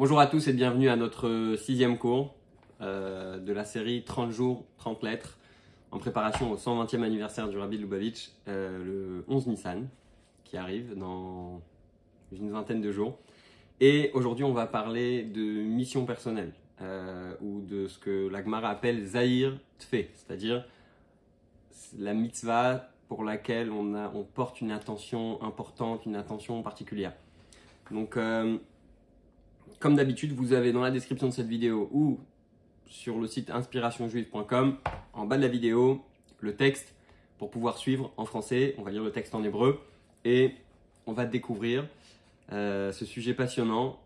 Bonjour à tous et bienvenue à notre sixième cours euh, de la série 30 jours, 30 lettres en préparation au 120e anniversaire du Rabbi Lubavitch euh, le 11 Nissan qui arrive dans une vingtaine de jours. Et aujourd'hui on va parler de mission personnelle euh, ou de ce que la Gemara appelle Zahir Tfe, c'est-à-dire la mitzvah pour laquelle on, on porte une attention importante, une attention particulière. Euh, comme d'habitude, vous avez dans la description de cette vidéo ou sur le site inspirationjuive.com, en bas de la vidéo, le texte pour pouvoir suivre en français. On va lire le texte en hébreu et on va découvrir euh, ce sujet passionnant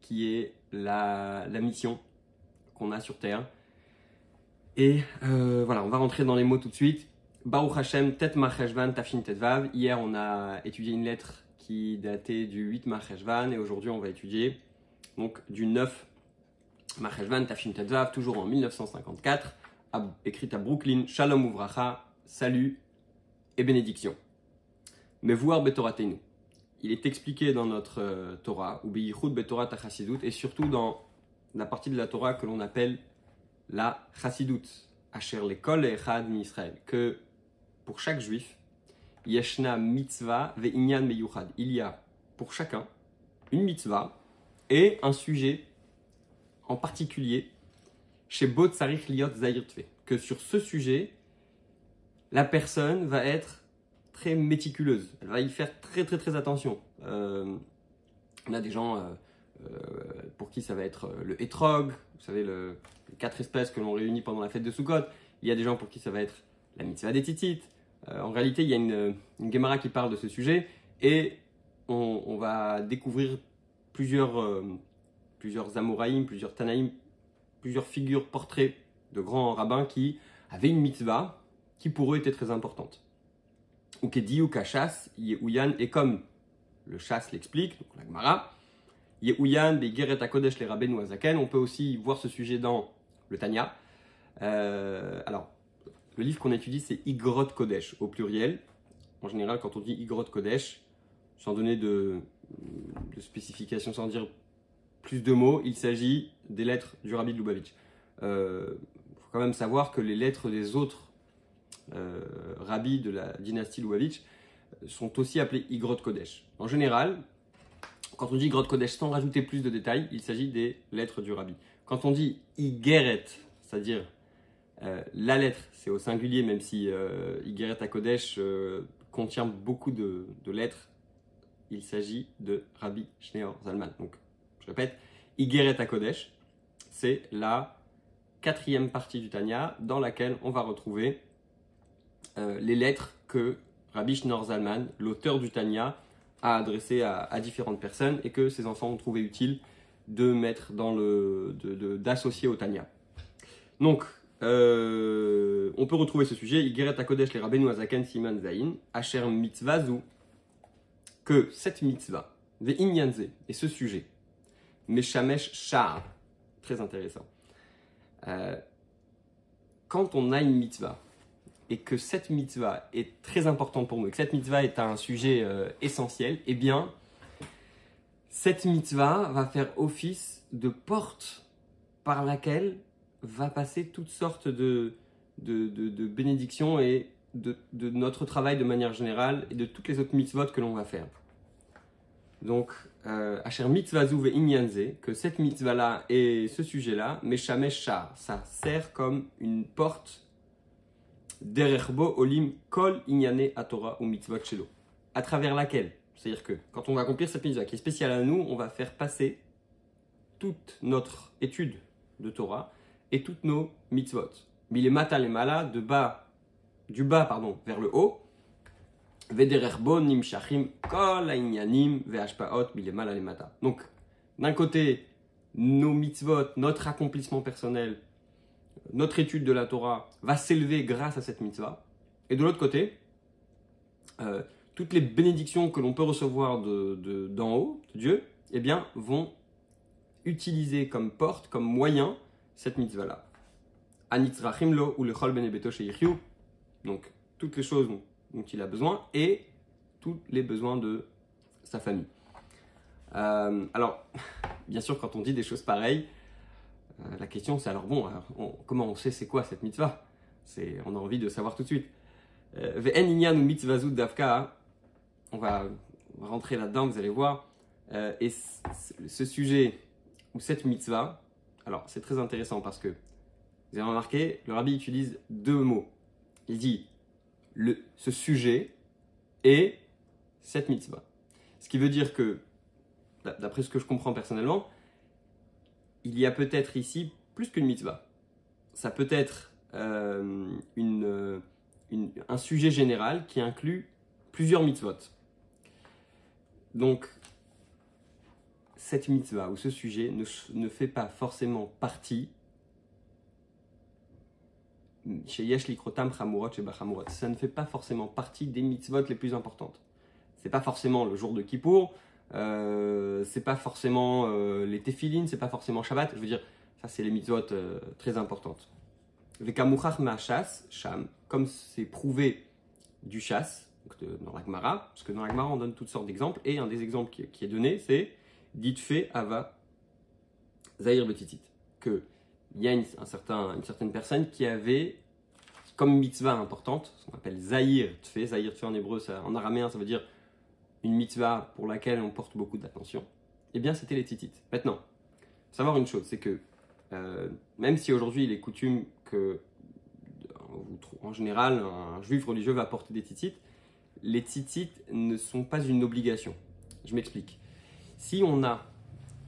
qui est la, mission qu'on a sur Terre. Et euh, voilà, on va rentrer dans les mots tout de suite. Baruch Hashem, Tet Marcheshvan, Tafshin Tetvav. Hier, on a étudié une lettre qui datait du 8 Marcheshvan et aujourd'hui, on va étudier donc du 9 Marcheshvan, Tafshin Tetvav, toujours en 1954, écrite à Brooklyn. Shalom Uvracha, salut et bénédiction. Mais voir Betoratenu. Il est expliqué dans notre euh, Torah, ou Beyichud Betorat Chasidut, et surtout dans la partie de la Torah que l'on appelle la Chasidut, Asher l'école et Echad Israël, que pour chaque juif, Yeshna mitzvah ve'inyan meyuchad. Il y a pour chacun une mitzvah et un sujet en particulier chez Bot Sarich Liot Que sur ce sujet, la personne va être très méticuleuse. Elle va y faire très très très attention. Euh, on a des gens euh, euh, pour qui ça va être le hétrog, vous savez, le, les quatre espèces que l'on réunit pendant la fête de Sukkot. Il y a des gens pour qui ça va être la mitzvah des titites, en réalité, il y a une, une Gemara qui parle de ce sujet et on, va découvrir plusieurs, euh, plusieurs Amoraïm, plusieurs Tanaïm, plusieurs figures, portraits de grands rabbins qui avaient une mitzvah qui pour eux était très importante. Ou dit ou Kachas, Yehuyan, et comme le chasse l'explique, donc la Gemara, Yehuyan, Begeret Akodesh, les Rabbeinu Azaken, on peut aussi voir ce sujet dans le Tanya. Euh, alors, le livre qu'on étudie, c'est Igrot Kodesh au pluriel. En général, quand on dit Igrot Kodesh, sans donner de, spécifications, sans dire plus de mots, il s'agit des lettres du Rabbi de Lubavitch. Il euh, faut quand même savoir que les lettres des autres euh, rabbis de la dynastie Lubavitch sont aussi appelées Igrot Kodesh. En général, quand on dit Igrot Kodesh sans rajouter plus de détails, il s'agit des lettres du Rabbi. Quand on dit Igeret, c'est-à-dire euh, la lettre, c'est au singulier, même si euh, Igeret Kodesh euh, contient beaucoup de, lettres. Il s'agit de Rabbi Schneor Zalman. Donc, je répète, Igeret Kodesh, c'est la quatrième partie du Tanya dans laquelle on va retrouver les lettres que Rabbi Schneor Zalman, l'auteur du Tanya, a adressées à, différentes personnes et que ses enfants ont trouvé utile de mettre dans le, d'associer au Tanya. Donc, euh, on peut retrouver ce sujet, Igeret Kodesh les Rabbeinu Azaken Siman Zain, Asher Mitzvazu, que cette mitzvah, Inyanze, et ce sujet, Meshamesh Shah, très intéressant. Euh, quand on a une mitzvah, et que cette mitzvah est très importante pour nous, et que cette mitzvah est un sujet euh, essentiel, eh bien, cette mitzvah va faire office de porte par laquelle va passer toutes sortes de, de, bénédictions et de, notre travail de manière générale et de toutes les autres mitzvot que l'on va faire. Donc, euh, Asher mitzvazu ve inyanze, que cette mitzvah-là et ce sujet-là, meshamesh shar, ça sert comme une porte derechbo olim kol inyane atora ou mitzvot shelo, à travers laquelle, c'est-à-dire que quand on va accomplir cette mitzvah qui est spéciale à nous, on va faire passer toute notre étude de Torah et toutes nos mitzvot. les mata les mala, de bas, du bas pardon, vers le haut. Donc, d'un côté, nos mitzvot, notre accomplissement personnel, notre étude de la Torah va s'élever grâce à cette mitzvah. Et de l'autre côté, euh, toutes les bénédictions que l'on peut recevoir d'en de, d'en haut, de Dieu, eh bien, vont utiliser comme porte, comme moyen cette mitzvah-là. Anitzrachimlo ou le chol benebeto donc toutes les choses dont il a besoin et tous les besoins de sa famille. Euh, alors, bien sûr, quand on dit des choses pareilles, euh, la question c'est alors bon, comment on sait c'est quoi cette mitzvah? On a envie de savoir tout de suite. Euh, davka, on va rentrer là-dedans, vous allez voir. Euh, et ce sujet, ou cette mitzvah, alors c'est très intéressant parce que, vous avez remarqué, le rabbi utilise deux mots. Il dit ce sujet et cette mitzvah. Ce qui veut dire que, d'après ce que je comprends personnellement, il y a peut-être ici plus qu'une mitzvah. Ça peut être euh, une, un sujet général qui inclut plusieurs mitzvot. Donc, cette mitzvah ou ce sujet ne fait pas forcément partie ça ne fait pas forcément partie des mitzvot les plus importantes. C'est pas forcément le jour de Kippour, euh, c'est pas forcément euh, les téfilines, c'est pas forcément Shabbat. Je veux dire, ça c'est les mitzvot euh, très importantes. ma chasse, sham, comme c'est prouvé du chasse, dans la Gemara, parce que dans la Gemara on donne toutes sortes d'exemples, et un des exemples qui, est donné, c'est dit fait ava zahir betitit, que il y a une, un certain, une certaine personne qui avait comme mitzvah importante, ce qu'on appelle zahir tfe, zahir tfe en hébreu, en araméen ça veut dire une mitzvah pour laquelle on porte beaucoup d'attention, eh bien c'était les titites. Maintenant, savoir une chose, c'est que euh, même si aujourd'hui il est coutume que, en général, un juif religieux va porter des titites, les titites ne sont pas une obligation. Je m'explique. Si on a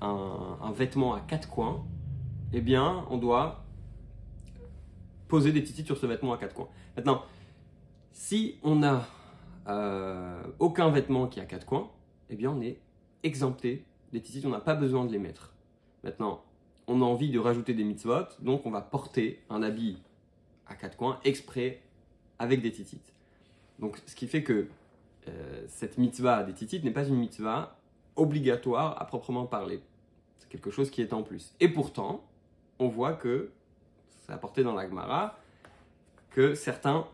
un, vêtement à quatre coins, eh bien, on doit poser des titites sur ce vêtement à quatre coins. Maintenant, si on a euh, aucun vêtement qui a quatre coins, eh bien on est exempté des titites, on n'a pas besoin de les mettre. Maintenant, on a envie de rajouter des mitzvot, donc on va porter un habit à quatre coins exprès avec des titites. Donc ce qui fait que euh, cette mitzvah des titites n'est pas une mitzvah obligatoire à proprement parler. C'est quelque chose qui est en plus. Et pourtant, on voit que, c'est apporté dans la Gemara, que certains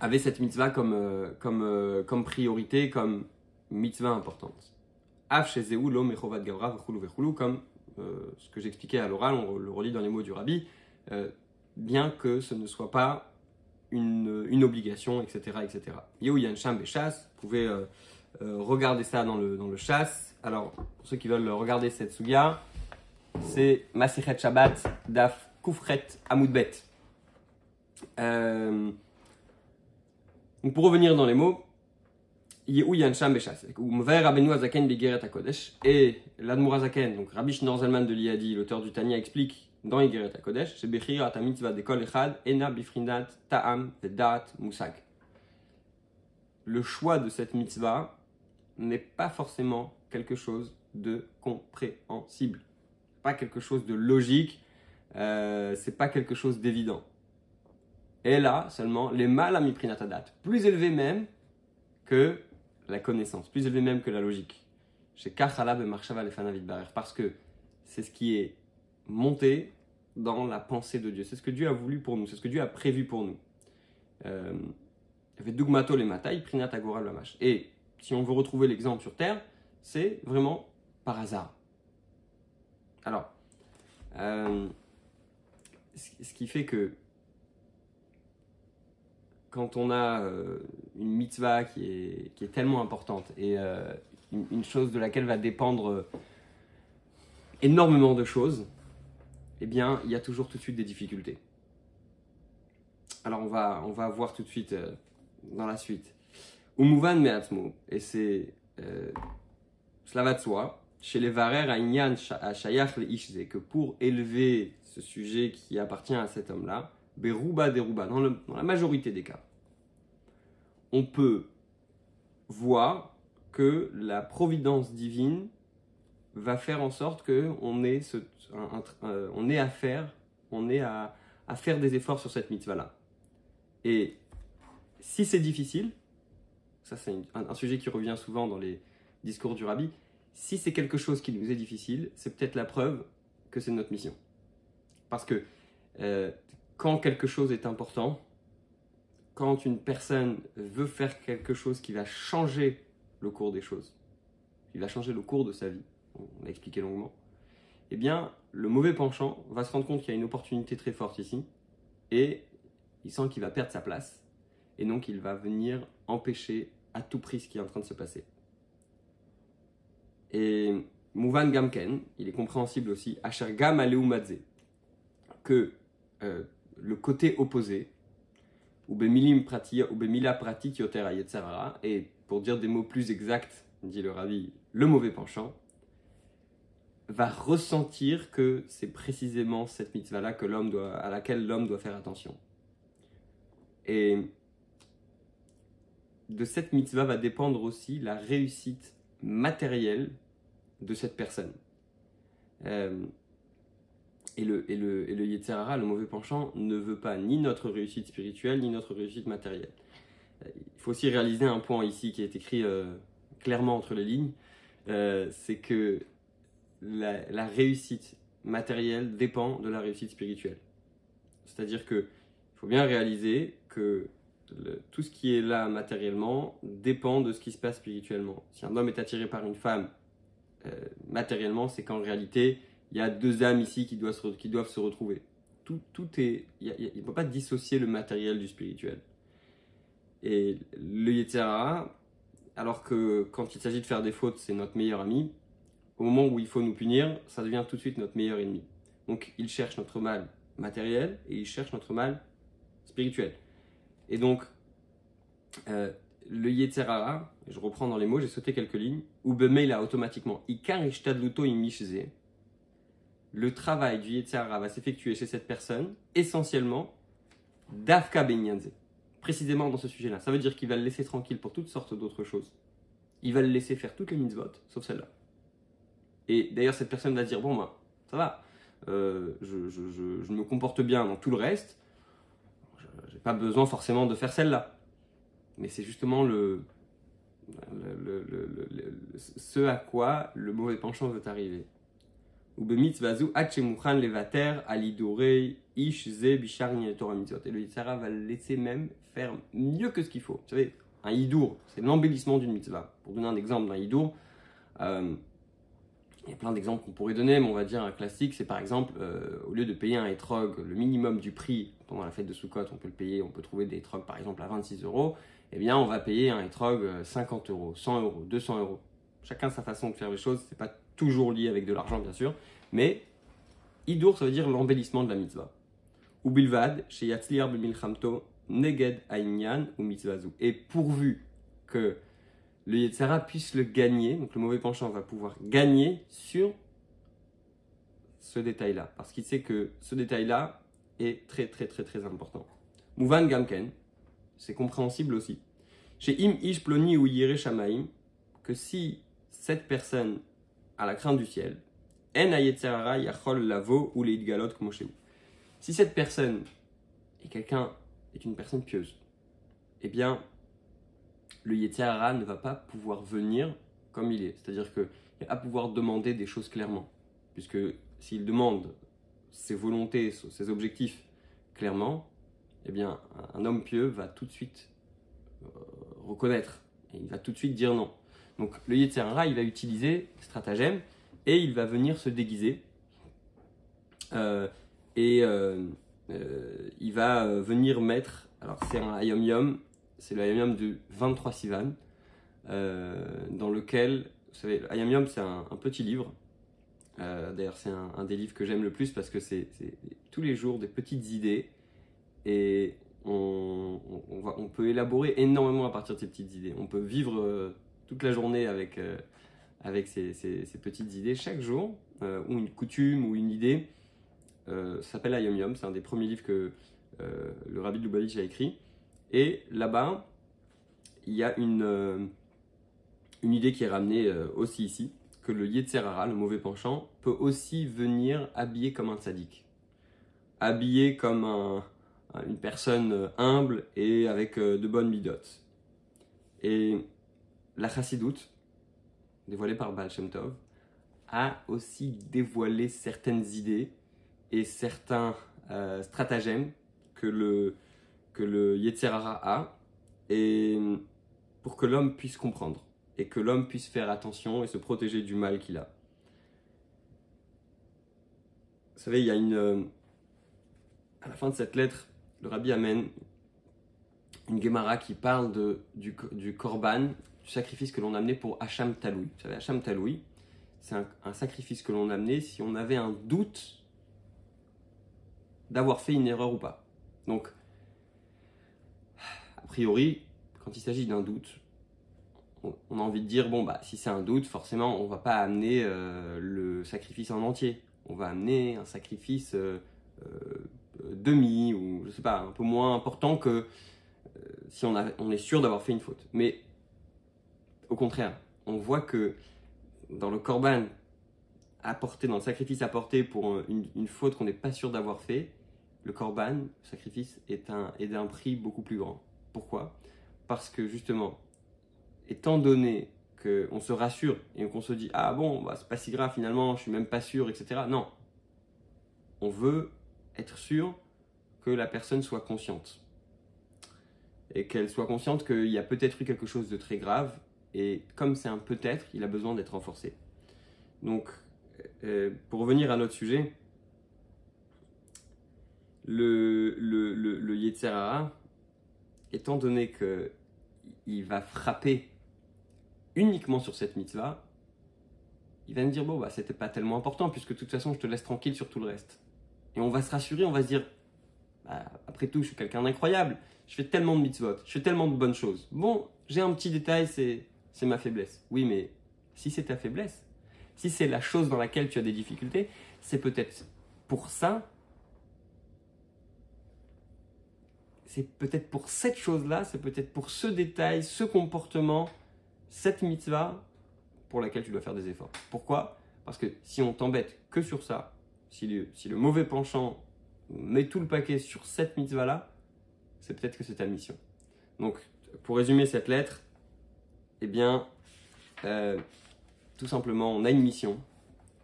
avait cette mitzvah comme, euh, comme, euh, comme priorité, comme mitzvah importante. Af l'homme gavra comme euh, ce que j'expliquais à l'oral, on le relit dans les mots du rabbi, bien que ce ne soit pas une, obligation, etc. etc. Yehu Sham Bechas, vous pouvez regarder ça dans le, dans le chasse. Alors, pour ceux qui veulent regarder cette sugia, c'est Masichet Shabbat Daf Kufret Amoudbet. Euh, donc pour revenir dans les mots, Yansham Beshas, ou Rabbeinu Azaken Begeret HaKodesh, et l'Admour Azaken, donc Rabbi Zalman de l'Iadi, l'auteur du Tanya, explique dans Igeret HaKodesh, c'est Bechir ta mitzvah de kol echad, ena bifrindat ta'am vedat musag. Le choix de cette mitzvah n'est pas forcément quelque chose de compréhensible, pas quelque chose de logique, euh, c'est pas quelque chose d'évident. Et là, seulement, les mal à miprinatadat, plus élevé même que la connaissance, plus élevé même que la logique. Chez Kachalab et Marshava parce que c'est ce qui est monté dans la pensée de Dieu. C'est ce que Dieu a voulu pour nous, c'est ce que Dieu a prévu pour nous. Euh. Et si on veut retrouver l'exemple sur Terre, c'est vraiment par hasard. Alors, euh, ce qui fait que quand on a euh, une mitzvah qui est, tellement importante et euh, une, chose de laquelle va dépendre énormément de choses, eh bien, il y a toujours tout de suite des difficultés. Alors, on va, on va voir tout de suite dans la suite. Umuvan me'atmo, et c'est. cela va de soi. Chez les Varer, à Inyan, à Shayach le que pour élever ce sujet qui appartient à cet homme-là, Beruba Deruba, dans, dans la majorité des cas, on peut voir que la providence divine va faire en sorte que on ait, on à faire, on est à, faire des efforts sur cette mitzvah-là. Et si c'est difficile, ça c'est un, sujet qui revient souvent dans les discours du rabbi, si c'est quelque chose qui nous est difficile, c'est peut-être la preuve que c'est notre mission. Parce que euh, quand quelque chose est important, quand une personne veut faire quelque chose qui va changer le cours des choses, qui va changer le cours de sa vie, on l'a expliqué longuement, eh bien, le mauvais penchant va se rendre compte qu'il y a une opportunité très forte ici, et il sent qu'il va perdre sa place, et donc il va venir empêcher à tout prix ce qui est en train de se passer. Et Mouvan Gamken, il est compréhensible aussi, Ashergam Aleumadze, que euh, le côté opposé, ou Bemilim Pratia, ou Bemila Pratik Yotera Yetzerara, et pour dire des mots plus exacts, dit le Ravi, le mauvais penchant, va ressentir que c'est précisément cette mitzvah-là à laquelle l'homme doit faire attention. Et de cette mitzvah va dépendre aussi la réussite matérielle de cette personne. Euh, et le, et le, et le le mauvais penchant, ne veut pas ni notre réussite spirituelle, ni notre réussite matérielle. Euh, il faut aussi réaliser un point ici qui est écrit euh, clairement entre les lignes, c'est que la, la, réussite matérielle dépend de la réussite spirituelle. C'est-à-dire que il faut bien réaliser que tout ce qui est là matériellement dépend de ce qui se passe spirituellement. Si un homme est attiré par une femme euh, matériellement, c'est qu'en réalité, il y a deux âmes ici qui doivent se, retrouver. Tout, tout est, il ne peut pas dissocier le matériel du spirituel. Et le Yetzirah, alors que quand il s'agit de faire des fautes, c'est notre meilleur ami, au moment où il faut nous punir, ça devient tout de suite notre meilleur ennemi. Donc il cherche notre mal matériel et il cherche notre mal spirituel. Et donc, euh, le Yetzerara, je reprends dans les mots, j'ai sauté quelques lignes, ou a automatiquement, le travail du Yetzerara va s'effectuer chez cette personne, essentiellement, d'Afka Benyanze, précisément dans ce sujet-là. Ça veut dire qu'il va le laisser tranquille pour toutes sortes d'autres choses. Il va le laisser faire toutes les mitzvot, sauf celle-là. Et d'ailleurs, cette personne va dire, bon, moi, ça va, euh, je, je me comporte bien dans tout le reste, j'ai pas besoin forcément de faire celle-là. Mais c'est justement le, ce à quoi le mauvais penchant veut arriver. Et le Yitzhara va le laisser même faire mieux que ce qu'il faut. Vous savez, un Hidour, c'est l'embellissement d'une mitzvah. Pour donner un exemple d'un Hidour, euh, il y a plein d'exemples qu'on pourrait donner, mais on va dire un classique, c'est par exemple, euh, au lieu de payer un etrog, le minimum du prix pendant la fête de Sukkot, on peut le payer, on peut trouver des etrogs par exemple à 26 euros, eh bien on va payer un etrog 50 euros, 100 euros, 200 euros. Chacun sa façon de faire les choses, c'est pas toujours lié avec de l'argent bien sûr, mais Idour ça veut dire l'embellissement de la mitzvah. Ou bilvad, chez Yatzliar Neged Aïnyan ou mitzvazu. Et pourvu que le Yetzara puisse le gagner, donc le mauvais penchant va pouvoir gagner sur ce détail-là, parce qu'il sait que ce détail-là est très très très très important. Mouvan Gamken, c'est compréhensible aussi. Chez Im Ish Ploni ou Yere Shamaim, que si cette personne a la crainte du ciel, En Yachol Lavo ou Leidgalot vous. Si cette personne est quelqu'un, est une personne pieuse, eh bien, le Yetzirah ne va pas pouvoir venir comme il est. C'est-à-dire qu'il va pouvoir demander des choses clairement. Puisque s'il demande ses volontés, ses objectifs clairement, eh bien, un homme pieux va tout de suite euh, reconnaître. Et il va tout de suite dire non. Donc, le Yetzirah, il va utiliser stratagème et il va venir se déguiser. Euh, et euh, il va venir mettre, alors c'est un Ayom Yom, c'est le Ayam de 23 Sivan, euh, dans lequel, vous savez, le c'est un, petit livre. Euh, d'ailleurs, c'est un, des livres que j'aime le plus parce que c'est tous les jours des petites idées et on, peut élaborer énormément à partir de ces petites idées. On peut vivre euh, toute la journée avec, ces, petites idées chaque jour, ou une coutume ou une idée. ça s'appelle Ayam c'est un des premiers livres que le Rabbi Lubavitch a écrit. Et là-bas, il y a une, euh, une idée qui est ramenée euh, aussi ici, que le Yetzerara, le mauvais penchant, peut aussi venir habiller comme un tzaddik. Habillé comme une personne euh, humble et avec de bonnes midotes. Et la chassidoute, dévoilée par Baal Shem Tov, a aussi dévoilé certaines idées et certains stratagèmes que le, que le Yetzerara a, et pour que l'homme puisse comprendre, et que l'homme puisse faire attention et se protéger du mal qu'il a. Vous savez, il y a une. euh, à la fin de cette lettre, le rabbi amène une Gemara qui parle de, du, du korban, du sacrifice que l'on amenait pour Hacham Taloui. Vous savez, Hacham Taloui, c'est un, un sacrifice que l'on amenait si on avait un doute d'avoir fait une erreur ou pas. Donc, priori, quand il s'agit d'un doute, on, a envie de dire bon bah si c'est un doute, forcément on va pas amener euh, le sacrifice en entier. On va amener un sacrifice euh, euh, demi ou je sais pas un peu moins important que si on, a- est sûr d'avoir fait une faute. Mais au contraire, on voit que dans le korban apporté, dans le sacrifice apporté pour une, faute qu'on n'est pas sûr d'avoir fait, le korban, le sacrifice, est d'un prix beaucoup plus grand. Pourquoi? Parce que justement, étant donné qu'on se rassure et qu'on se dit ah bon bah, c'est pas si grave finalement je suis même pas sûr etc non. On veut être sûr que la personne soit consciente. Et qu'elle soit consciente qu'il y a peut-être eu quelque chose de très grave et comme c'est un peut-être il a besoin d'être renforcé. Donc euh, pour revenir à notre sujet le, le, le, le étant donné que il va frapper uniquement sur cette mitzvah, il va me dire bon bah c'était pas tellement important puisque de toute façon je te laisse tranquille sur tout le reste. Et on va se rassurer, on va se dire bah, après tout je suis quelqu'un d'incroyable, je fais tellement de mitzvot, je fais tellement de bonnes choses. Bon, j'ai un petit détail, c'est c'est ma faiblesse. Oui, mais si c'est ta faiblesse, si c'est la chose dans laquelle tu as des difficultés, c'est peut-être pour ça c'est peut-être pour cette chose-là, c'est peut-être pour ce détail, ce comportement, cette mitzvah pour laquelle tu dois faire des efforts. Pourquoi? Parce que si on t'embête que sur ça, si le, mauvais penchant met tout le paquet sur cette mitzvah-là, c'est peut-être que c'est ta mission. Donc, pour résumer cette lettre, eh bien, euh, tout simplement, on a une mission.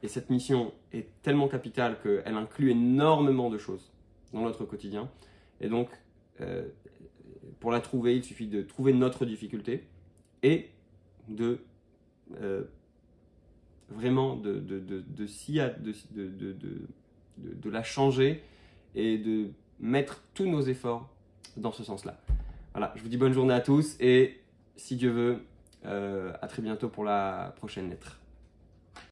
Et cette mission est tellement capitale qu'elle inclut énormément de choses dans notre quotidien. Et donc, euh, pour la trouver, il suffit de trouver notre difficulté et de euh, vraiment de, de, de, de, la changer et de mettre tous nos efforts dans ce sens-là. Voilà, je vous dis bonne journée à tous et si Dieu veut, euh, à très bientôt pour la prochaine lettre.